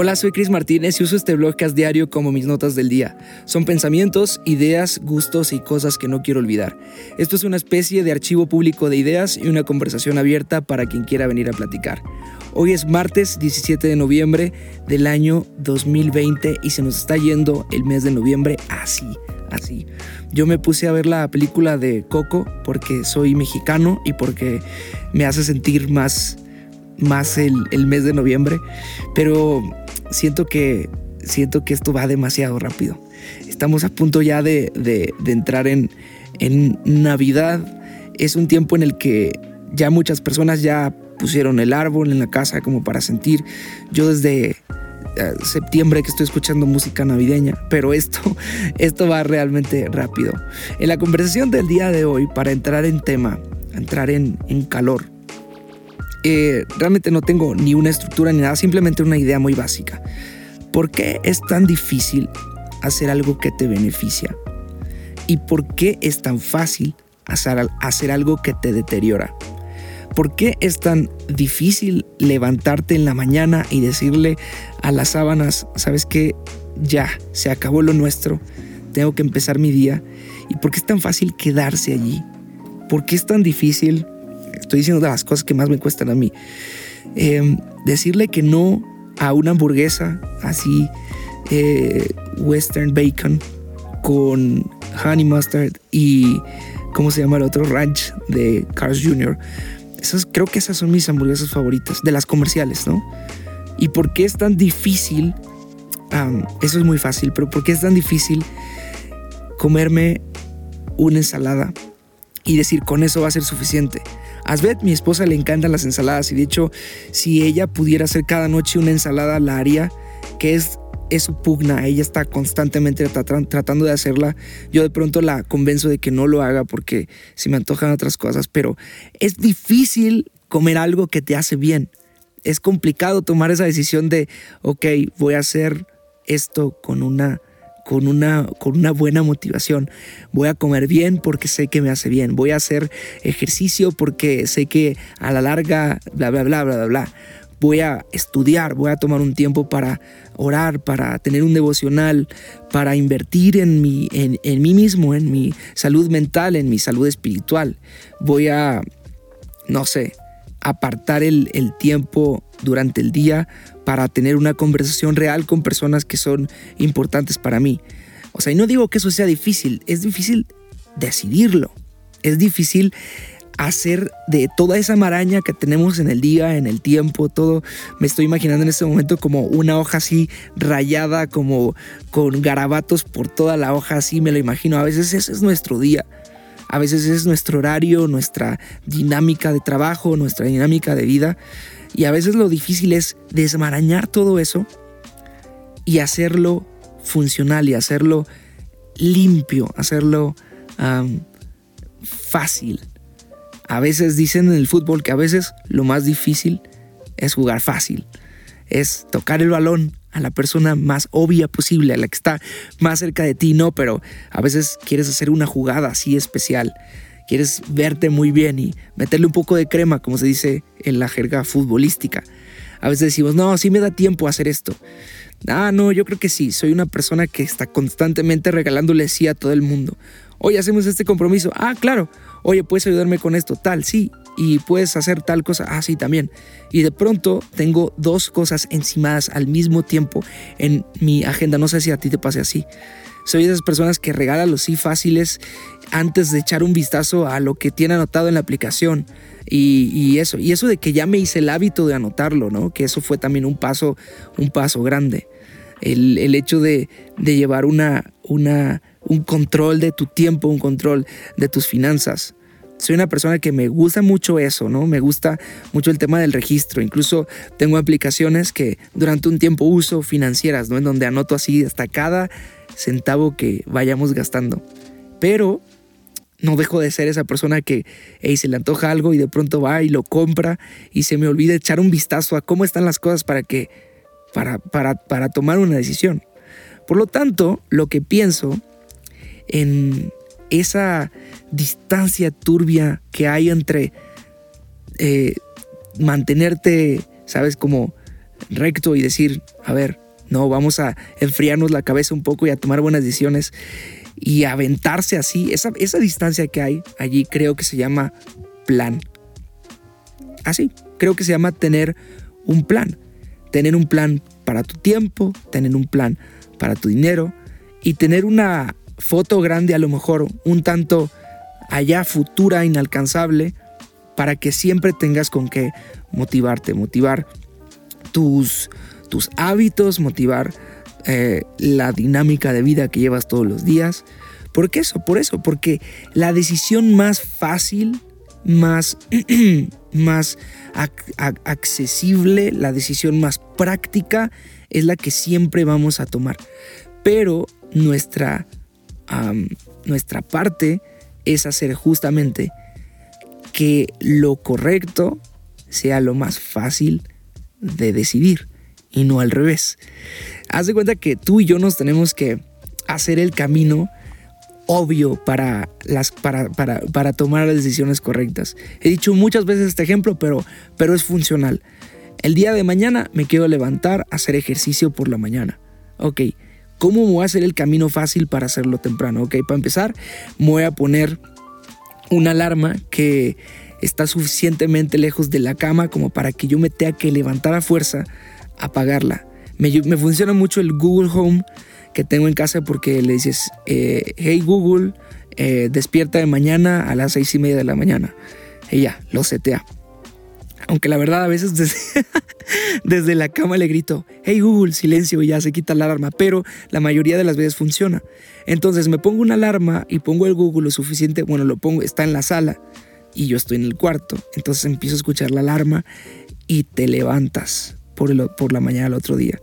Hola, soy Chris Martínez y uso este blogcast diario como mis notas del día. Son pensamientos, ideas, gustos y cosas que no quiero olvidar. Esto es una especie de archivo público de ideas y una conversación abierta para quien quiera venir a platicar. Hoy es martes 17 de noviembre del año 2020 y se nos está yendo el mes de noviembre así, así. Yo me puse a ver la película de Coco porque soy mexicano y porque me hace sentir más más el, mes de noviembre, pero siento que, siento que esto va demasiado rápido. Estamos a punto ya de, entrar en, en Navidad. Es un tiempo en el que ya muchas personas ya pusieron el árbol en la casa como para sentir. Yo desde eh, septiembre que estoy escuchando música navideña, pero esto, esto va realmente rápido. En la conversación del día de hoy, para entrar en tema, entrar en, en calor, eh, realmente no tengo ni una estructura ni nada, simplemente una idea muy básica. ¿Por qué es tan difícil hacer algo que te beneficia? ¿Y por qué es tan fácil hacer, hacer algo que te deteriora? ¿Por qué es tan difícil levantarte en la mañana y decirle a las sábanas, sabes que ya, se acabó lo nuestro, tengo que empezar mi día? ¿Y por qué es tan fácil quedarse allí? ¿Por qué es tan difícil estoy diciendo de las cosas que más me cuestan a mí. Em, decirle que no a una hamburguesa así, eh, western bacon con honey mustard y, ¿cómo se llama el otro? Ranch de Carl's Jr. Esas, creo que esas son mis hamburguesas favoritas, de las comerciales, ¿no? ¿Y por qué es tan difícil? eso es muy fácil, pero ¿por qué es tan difícil comerme una ensalada y decir con eso va a ser suficiente? A Svet, mi esposa, le encantan las ensaladas y de hecho, si ella pudiera hacer cada noche una ensalada, la haría, que es, es su pugna. Ella está constantemente tratando de hacerla. Yo de pronto la convenzo de que no lo haga porque si me antojan otras cosas, pero es difícil comer algo que te hace bien. Es complicado tomar esa decisión de, ok, voy a hacer esto con una con una, con una buena motivación. Voy a comer bien porque sé que me hace bien. Voy a hacer ejercicio porque sé que a la larga, bla, bla, bla, bla, bla, bla. Voy a estudiar, voy a tomar un tiempo para orar, para tener un devocional, para invertir en, mi, en, en mí mismo, en mi salud mental, en mi salud espiritual. Voy a, no sé, apartar el, tiempo durante el día para tener una conversación real con personas que son importantes para mí. O sea, y no digo que eso sea difícil, es difícil decidirlo. Es difícil hacer de toda esa maraña que tenemos en el día, en el tiempo, todo. Me estoy imaginando en este momento como una hoja así rayada, como con garabatos por toda la hoja, así me lo imagino. A veces ese es nuestro día. A veces es nuestro horario, nuestra dinámica de trabajo, nuestra dinámica de vida. Y a veces lo difícil es desmarañar todo eso y hacerlo funcional y hacerlo limpio, hacerlo fácil. A veces dicen en el fútbol que a veces lo más difícil es jugar fácil, es tocar el balón a la persona más obvia posible, a la que está más cerca de ti, no, pero a veces quieres hacer una jugada así especial quieres verte muy bien y meterle un poco de crema, como se dice en la jerga futbolística. A veces decimos, no, sí me da tiempo hacer esto. Ah, no, yo creo que sí, soy una persona que está constantemente regalándole sí a todo el mundo. Oye, hacemos este compromiso. Ah, claro. Oye, puedes ayudarme con esto, tal, sí. Y puedes hacer tal cosa. Ah, sí, también. Y de pronto tengo dos cosas encimadas al mismo tiempo en mi agenda. No sé si a ti te pase así. Soy de esas personas que regalan los sí fáciles antes de echar un vistazo a lo que tiene anotado en la aplicación. Y, eso, y eso de que ya me hice el hábito de anotarlo, ¿no? Que eso fue también un paso, un paso grande. El, hecho de, llevar una, una, un control de tu tiempo, un control de tus finanzas. Soy una persona que me gusta mucho eso, ¿no? Me gusta mucho el tema del registro. Incluso tengo aplicaciones que durante un tiempo uso financieras, ¿no? En donde anoto así hasta cada centavo que vayamos gastando. Pero no dejo de ser esa persona que se le antoja algo y de pronto va y lo compra y se me olvida echar un vistazo a cómo están las cosas para que para, para, para tomar una decisión. Por lo tanto, lo que pienso en esa distancia turbia que hay entre eh, mantenerte, sabes, como recto y decir, a ver, no, vamos a enfriarnos la cabeza un poco y a tomar buenas decisiones y aventarse así. Esa, esa distancia que hay allí creo que se llama plan. Así, creo que se llama tener un plan. Tener un plan para tu tiempo, tener un plan para tu dinero y tener una foto grande a lo mejor un tanto allá futura, inalcanzable, para que siempre tengas con qué motivarte, motivar tus, tus hábitos, motivar eh, la dinámica de vida que llevas todos los días. ¿Por qué eso? Por eso, porque la decisión más fácil, más, más accesible, la decisión más práctica es la que siempre vamos a tomar. Pero nuestra, nuestra parte es hacer justamente que lo correcto sea lo más fácil de decidir y no al revés. Haz de cuenta que tú y yo nos tenemos que hacer el camino obvio para, tomar las decisiones correctas. He dicho muchas veces este ejemplo, pero, pero es funcional. El día de mañana me quiero levantar a hacer ejercicio por la mañana. Ok, ¿cómo voy a hacer el camino fácil para hacerlo temprano? Ok, para empezar, voy a poner una alarma que está suficientemente lejos de la cama como para que yo me tenga que levantar a fuerza, apagarla. Me, me funciona mucho el Google Home que tengo en casa porque le dices, eh, hey Google, eh, despierta de mañana a las seis y media de la mañana. Y ya, lo setea. Aunque la verdad a veces desde, la cama le grito, hey Google, silencio, y ya se quita la alarma, pero la mayoría de las veces funciona. Entonces me pongo una alarma y pongo el Google lo suficiente, bueno, lo pongo, está en la sala y yo estoy en el cuarto. Entonces empiezo a escuchar la alarma y te levantas por, la mañana del otro día.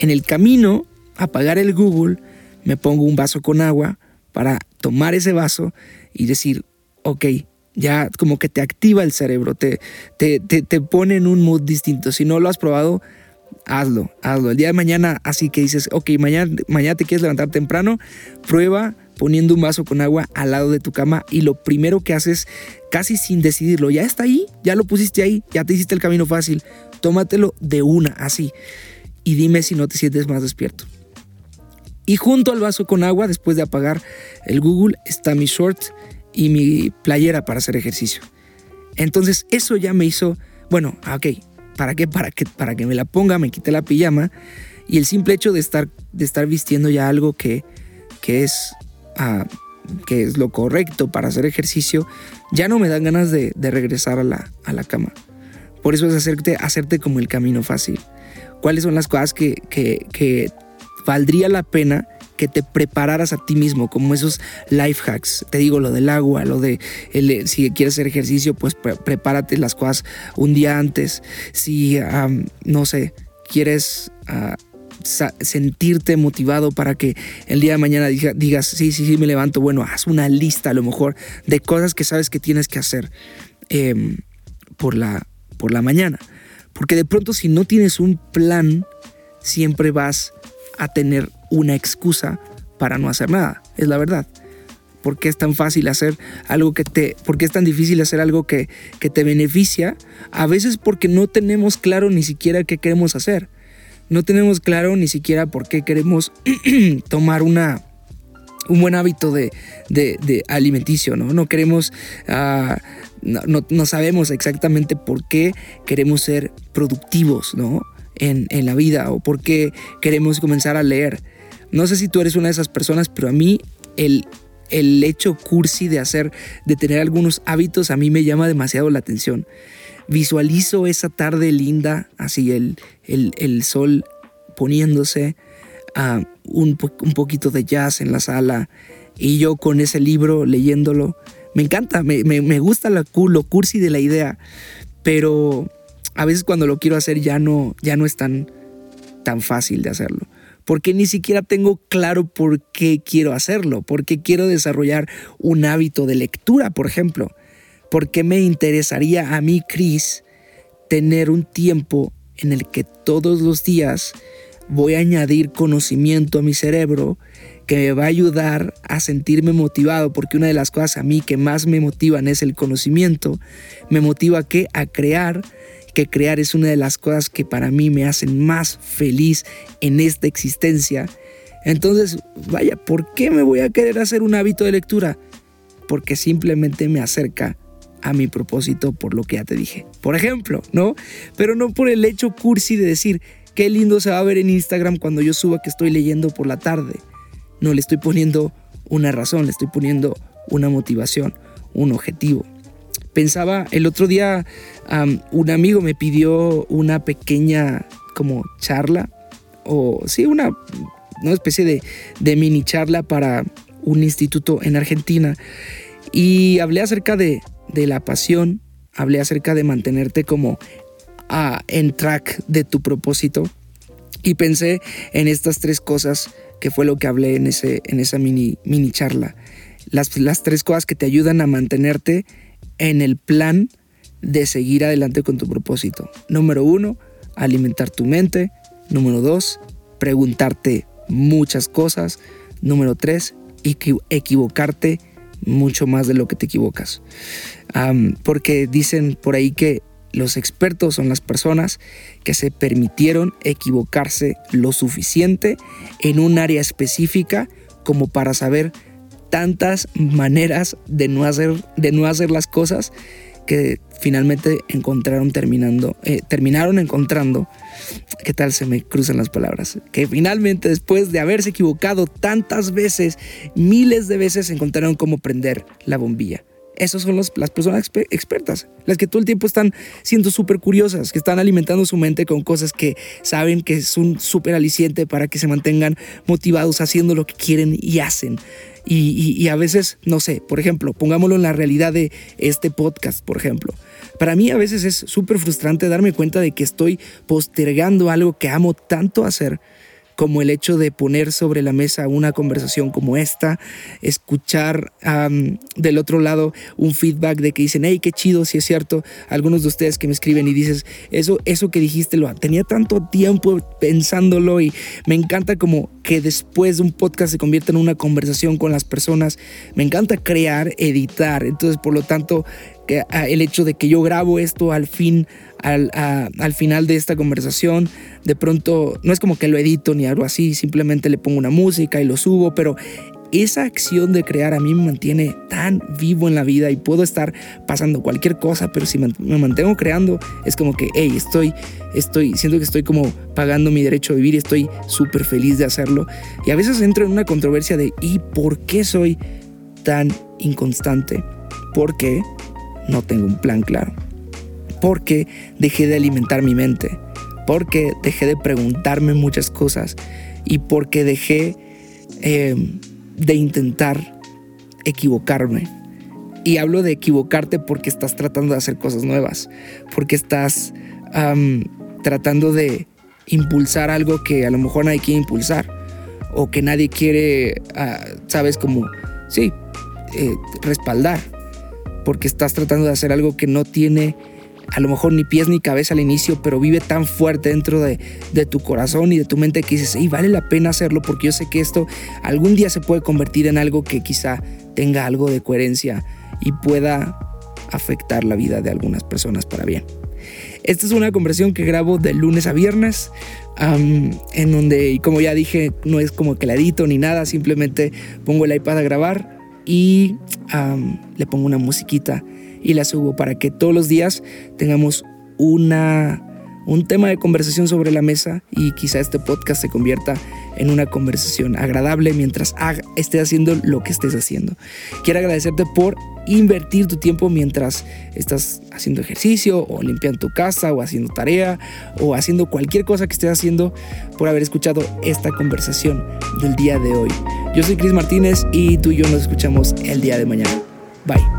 En el camino, apagar el Google, me pongo un vaso con agua para tomar ese vaso y decir, ok, ya como que te activa el cerebro, te, te, te, pone en un mood distinto. Si no lo has probado, hazlo, hazlo. El día de mañana, así que dices, ok, mañana, mañana te quieres levantar temprano, prueba poniendo un vaso con agua al lado de tu cama y lo primero que haces, casi sin decidirlo, ya está ahí, ya lo pusiste ahí, ya te hiciste el camino fácil, tómatelo de una, así, y dime si no te sientes más despierto. Y junto al vaso con agua, después de apagar el Google, está mi short y mi playera para hacer ejercicio. Entonces eso ya me hizo, bueno, ah, ok, ¿para qué? Para que, para que me la ponga, me quite la pijama y el simple hecho de estar, de estar vistiendo ya algo que, que es que es lo correcto para hacer ejercicio, ya no me dan ganas de, regresar a la, a la, cama. Por eso es hacerte, hacerte como el camino fácil. ¿Cuáles son las cosas que, que, valdría la pena que te prepararas a ti mismo, como esos life hacks. Te digo lo del agua, lo de si quieres hacer ejercicio, pues prepárate las cosas un día antes. Si, no sé, quieres ah, sentirte motivado para que el día de mañana digas, sí, sí, sí, me levanto. Bueno, haz una lista a lo mejor de cosas que sabes que tienes que hacer em, por, la, por la mañana. Porque de pronto si no tienes un plan, siempre vas a tener una excusa para no hacer nada. Es la verdad. ¿Por qué es tan fácil hacer algo que te... ¿Por qué es tan difícil hacer algo que, que te beneficia? A veces porque no tenemos claro ni siquiera qué queremos hacer no tenemos claro ni siquiera por qué queremos tomar una, un buen hábito de, alimenticio, ¿no? No queremos, ah, no, sabemos exactamente por qué queremos ser productivos, ¿no? En, la vida o por qué queremos comenzar a leer. No sé si tú eres una de esas personas, pero a mí el, el hecho cursi de hacer, de tener algunos hábitos, a mí me llama demasiado la atención visualizo esa tarde linda, así el, el, sol poniéndose, a un, un, poquito de jazz en la sala y yo con ese libro leyéndolo. Me encanta, me, me, gusta la, lo cursi de la idea, pero a veces cuando lo quiero hacer ya no, ya no es tan, tan fácil de hacerlo. Porque ni siquiera tengo claro por qué quiero hacerlo, porque quiero desarrollar un hábito de lectura, por ejemplo. ¿Por qué me interesaría a mí, Chris, tener un tiempo en el que todos los días voy a añadir conocimiento a mi cerebro que me va a ayudar a sentirme motivado, porque una de las cosas a mí que más me motivan es el conocimiento. Me motiva a qué? A crear crear es una de las cosas que para mí me hacen más feliz en esta existencia, entonces, vaya, ¿por qué me voy a querer hacer un hábito de lectura? Porque simplemente me acerca a mi propósito por lo que ya te dije. Por ejemplo, ¿no? Pero no por el hecho cursi de decir, qué lindo se va a ver en Instagram cuando yo suba que estoy leyendo por la tarde. No le estoy poniendo una razón, le estoy poniendo una motivación, un objetivo. Pensaba el otro día, un amigo me pidió una pequeña como charla, o sí, una, una especie de, de mini charla para un instituto en Argentina. Y hablé acerca de, de la pasión, hablé acerca de mantenerte como ah, en track de tu propósito. Y pensé en estas tres cosas que fue lo que hablé en, ese, en esa mini, mini charla. Las, las tres cosas que te ayudan a mantenerte en el plan de seguir adelante con tu propósito. Número uno, alimentar tu mente. Número dos, preguntarte muchas cosas. Número tres, equivocarte mucho más de lo que te equivocas. porque dicen por ahí que los expertos son las personas que se permitieron equivocarse lo suficiente en un área específica como para saber tantas maneras de no hacer, de no hacer las cosas que finalmente encontraron terminando, eh, terminaron encontrando, ¿qué tal se me cruzan las palabras? Que finalmente después de haberse equivocado tantas veces, miles de veces, encontraron cómo prender la bombilla. Esas son las personas expertas, las que todo el tiempo están siendo súper curiosas, que están alimentando su mente con cosas que saben que es un súper aliciente para que se mantengan motivados haciendo lo que quieren y hacen. Y, a veces, no sé, por ejemplo, pongámoslo en la realidad de este podcast, por ejemplo. Para mí a veces es súper frustrante darme cuenta de que estoy postergando algo que amo tanto hacer como el hecho de poner sobre la mesa una conversación como esta, escuchar del otro lado un feedback de que dicen, hey, qué chido, si es cierto, algunos de ustedes que me escriben y dices, eso, eso que dijiste, lo tenía tanto tiempo pensándolo y me encanta como que después de un podcast se convierta en una conversación con las personas, me encanta crear, editar, entonces por lo tanto el hecho de que yo grabo esto al fin, al, al, final de esta conversación, de pronto no es como que lo edito ni algo así, simplemente le pongo una música y lo subo, pero esa acción de crear a mí me mantiene tan vivo en la vida y puedo estar pasando cualquier cosa, pero si me mantengo creando, es como que, hey, estoy, estoy, siento que estoy como pagando mi derecho a vivir y estoy súper feliz de hacerlo. Y a veces entro en una controversia de, ¿y por qué soy tan inconstante? Porque no tengo un plan claro. Porque dejé de alimentar mi mente. Porque dejé de preguntarme muchas cosas. Y porque dejé eh, de intentar equivocarme. Y hablo de equivocarte porque estás tratando de hacer cosas nuevas. Porque estás tratando de impulsar algo que a lo mejor nadie quiere impulsar. O que nadie quiere, ah, sabes, como, sí, eh, respaldar porque estás tratando de hacer algo que no tiene a lo mejor ni pies ni cabeza al inicio, pero vive tan fuerte dentro de, tu corazón y de tu mente que dices, y vale la pena hacerlo porque yo sé que esto algún día se puede convertir en algo que quizá tenga algo de coherencia y pueda afectar la vida de algunas personas para bien. Esta es una conversación que grabo de lunes a viernes, en donde, como ya dije, no es como que la edito ni nada, simplemente pongo el iPad a grabar y le pongo una musiquita y la subo para que todos los días tengamos una, un tema de conversación sobre la mesa y quizá este podcast se convierta en una conversación agradable mientras estés haciendo lo que estés haciendo. Quiero agradecerte por invertir tu tiempo mientras estás haciendo ejercicio o limpiando tu casa o haciendo tarea o haciendo cualquier cosa que estés haciendo por haber escuchado esta conversación del día de hoy. Yo soy Cris Martínez y tú y yo nos escuchamos el día de mañana. Bye.